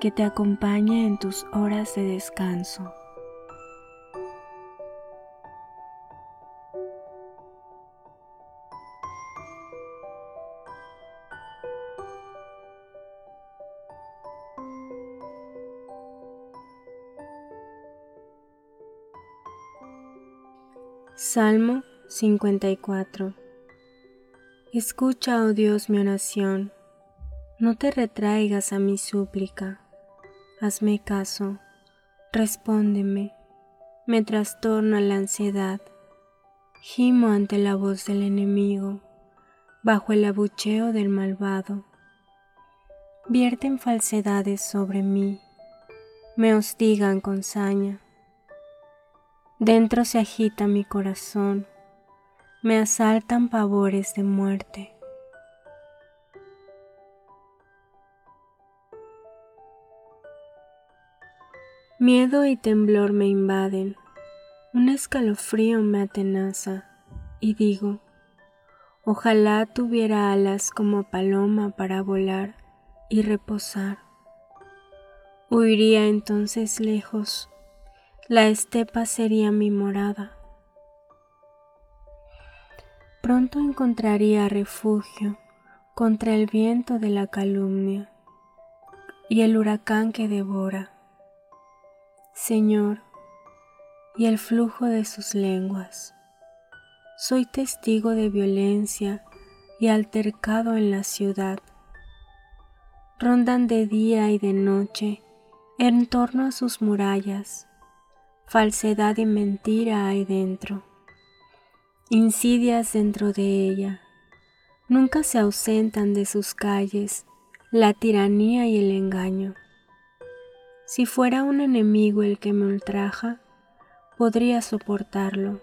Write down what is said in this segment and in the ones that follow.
que te acompañe en tus horas de descanso. Salmo 54 Escucha, oh Dios, mi oración, no te retraigas a mi súplica hazme caso, respóndeme, me trastorna la ansiedad, gimo ante la voz del enemigo, bajo el abucheo del malvado. Vierten falsedades sobre mí, me hostigan con saña. Dentro se agita mi corazón, me asaltan pavores de muerte. Miedo y temblor me invaden, un escalofrío me atenaza y digo, ojalá tuviera alas como paloma para volar y reposar. Huiría entonces lejos, la estepa sería mi morada. Pronto encontraría refugio contra el viento de la calumnia y el huracán que devora Señor, y el flujo de sus lenguas. Soy testigo de violencia y altercado en la ciudad. Rondan de día y de noche en torno a sus murallas. Falsedad y mentira hay dentro. Insidias dentro de ella. Nunca se ausentan de sus calles la tiranía y el engaño. Si fuera un enemigo el que me ultraja, podría soportarlo.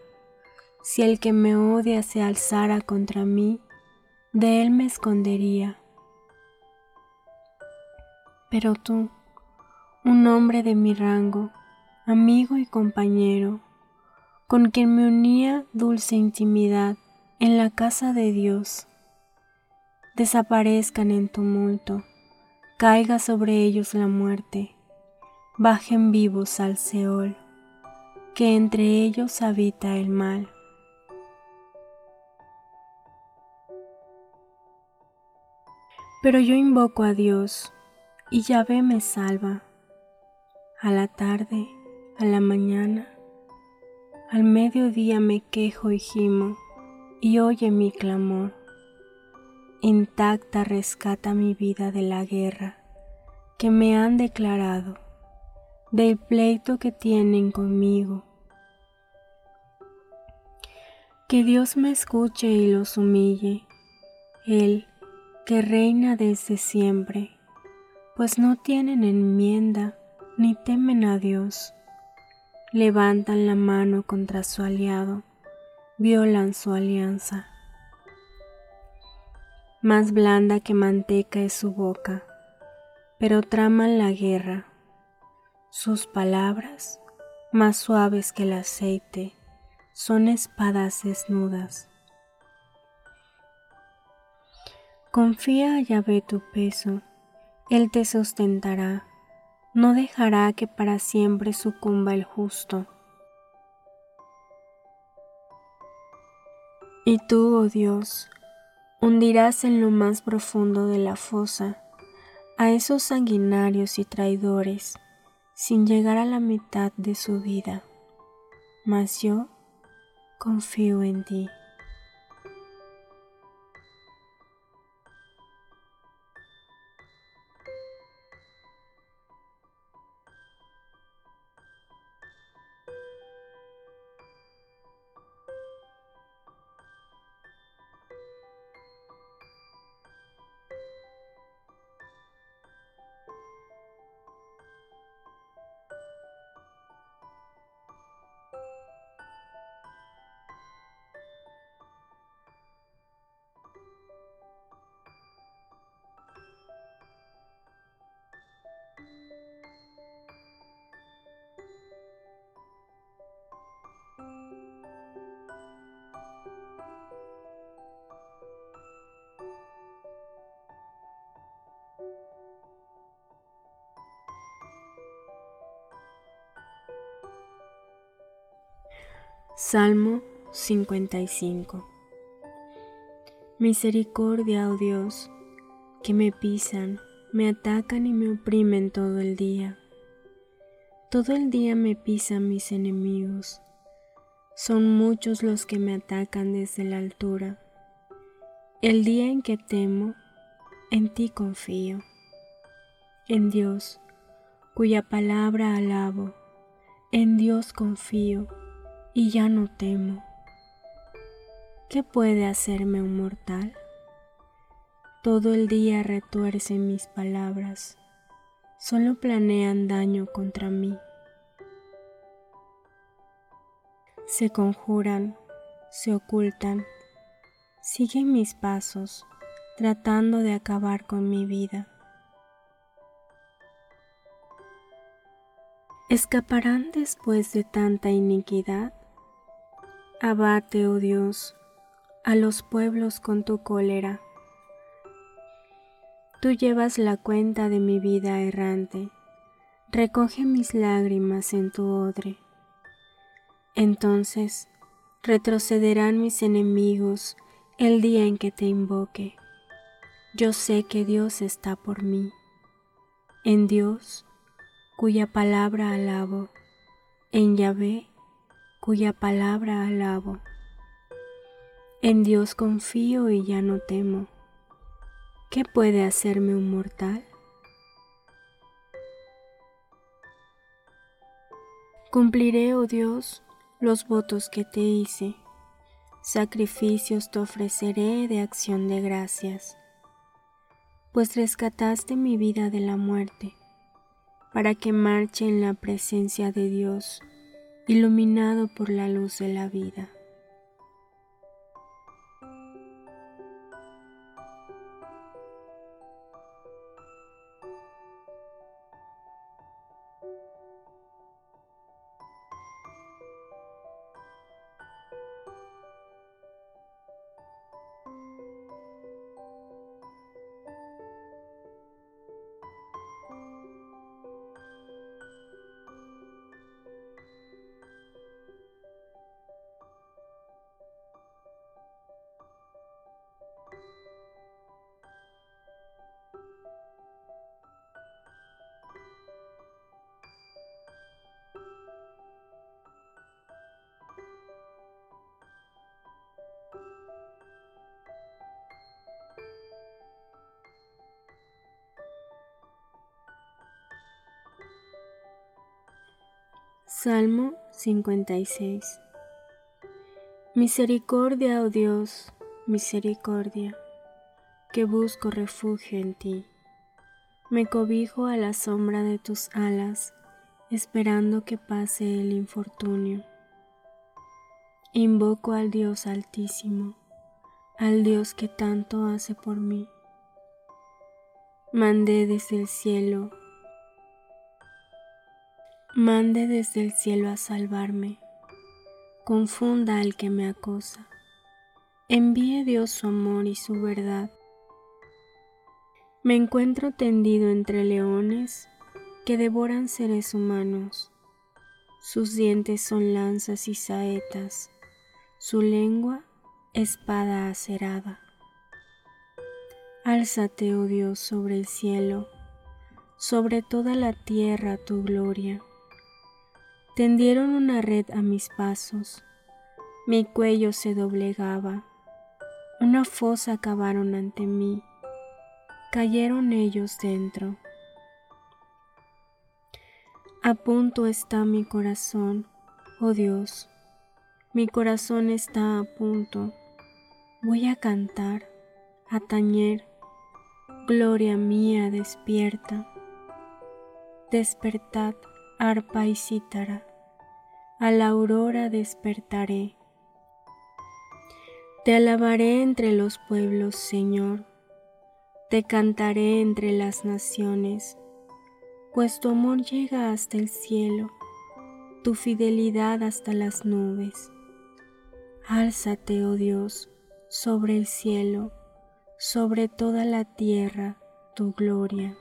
Si el que me odia se alzara contra mí, de él me escondería. Pero tú, un hombre de mi rango, amigo y compañero, con quien me unía dulce intimidad en la casa de Dios, desaparezcan en tumulto, caiga sobre ellos la muerte bajen vivos al Seol, que entre ellos habita el mal. Pero yo invoco a Dios, y Yahvé me salva. A la tarde, a la mañana, al mediodía me quejo y gimo, y oye mi clamor. Intacta rescata mi vida de la guerra que me han declarado del pleito que tienen conmigo. Que Dios me escuche y los humille, Él que reina desde siempre, pues no tienen enmienda ni temen a Dios. Levantan la mano contra su aliado, violan su alianza. Más blanda que manteca es su boca, pero traman la guerra sus palabras, más suaves que el aceite, son espadas desnudas. Confía a Yahvé tu peso, Él te sustentará, no dejará que para siempre sucumba el justo. Y tú, oh Dios, hundirás en lo más profundo de la fosa a esos sanguinarios y traidores sin llegar a la mitad de su vida, mas yo confío en ti. Salmo 55 Misericordia, oh Dios, que me pisan, me atacan y me oprimen todo el día. Todo el día me pisan mis enemigos. Son muchos los que me atacan desde la altura. El día en que temo, en ti confío. En Dios, cuya palabra alabo, en Dios confío y ya no temo. ¿Qué puede hacerme un mortal? Todo el día retuercen mis palabras, solo planean daño contra mí. Se conjuran, se ocultan, siguen mis pasos, tratando de acabar con mi vida. ¿Escaparán después de tanta iniquidad? Abate, oh Dios, a los pueblos con tu cólera. Tú llevas la cuenta de mi vida errante, recoge mis lágrimas en tu odre. Entonces retrocederán mis enemigos el día en que te invoque. Yo sé que Dios está por mí. En Dios, cuya palabra alabo, en Yahvé, cuya palabra alabo. En Dios confío y ya no temo. ¿Qué puede hacerme un mortal? Cumpliré, oh Dios, los votos que te hice. Sacrificios te ofreceré de acción de gracias, pues rescataste mi vida de la muerte, para que marche en la presencia de Dios iluminado por la luz de la vida. Salmo 56 Misericordia, oh Dios, misericordia, que busco refugio en ti. Me cobijo a la sombra de tus alas, esperando que pase el infortunio. Invoco al Dios altísimo, al Dios que tanto hace por mí. Mandé desde el cielo Mande desde el cielo a salvarme, confunda al que me acosa, envíe Dios su amor y su verdad. Me encuentro tendido entre leones que devoran seres humanos, sus dientes son lanzas y saetas, su lengua espada acerada. Álzate, oh Dios, sobre el cielo, sobre toda la tierra tu gloria. Tendieron una red a mis pasos, mi cuello se doblegaba, una fosa cavaron ante mí, cayeron ellos dentro. A punto está mi corazón, oh Dios, mi corazón está a punto, voy a cantar, a tañer, gloria mía despierta. Despertad, arpa y cítara, a la aurora despertaré. Te alabaré entre los pueblos, Señor, te cantaré entre las naciones, pues tu amor llega hasta el cielo, tu fidelidad hasta las nubes. Álzate, oh Dios, sobre el cielo, sobre toda la tierra, tu gloria.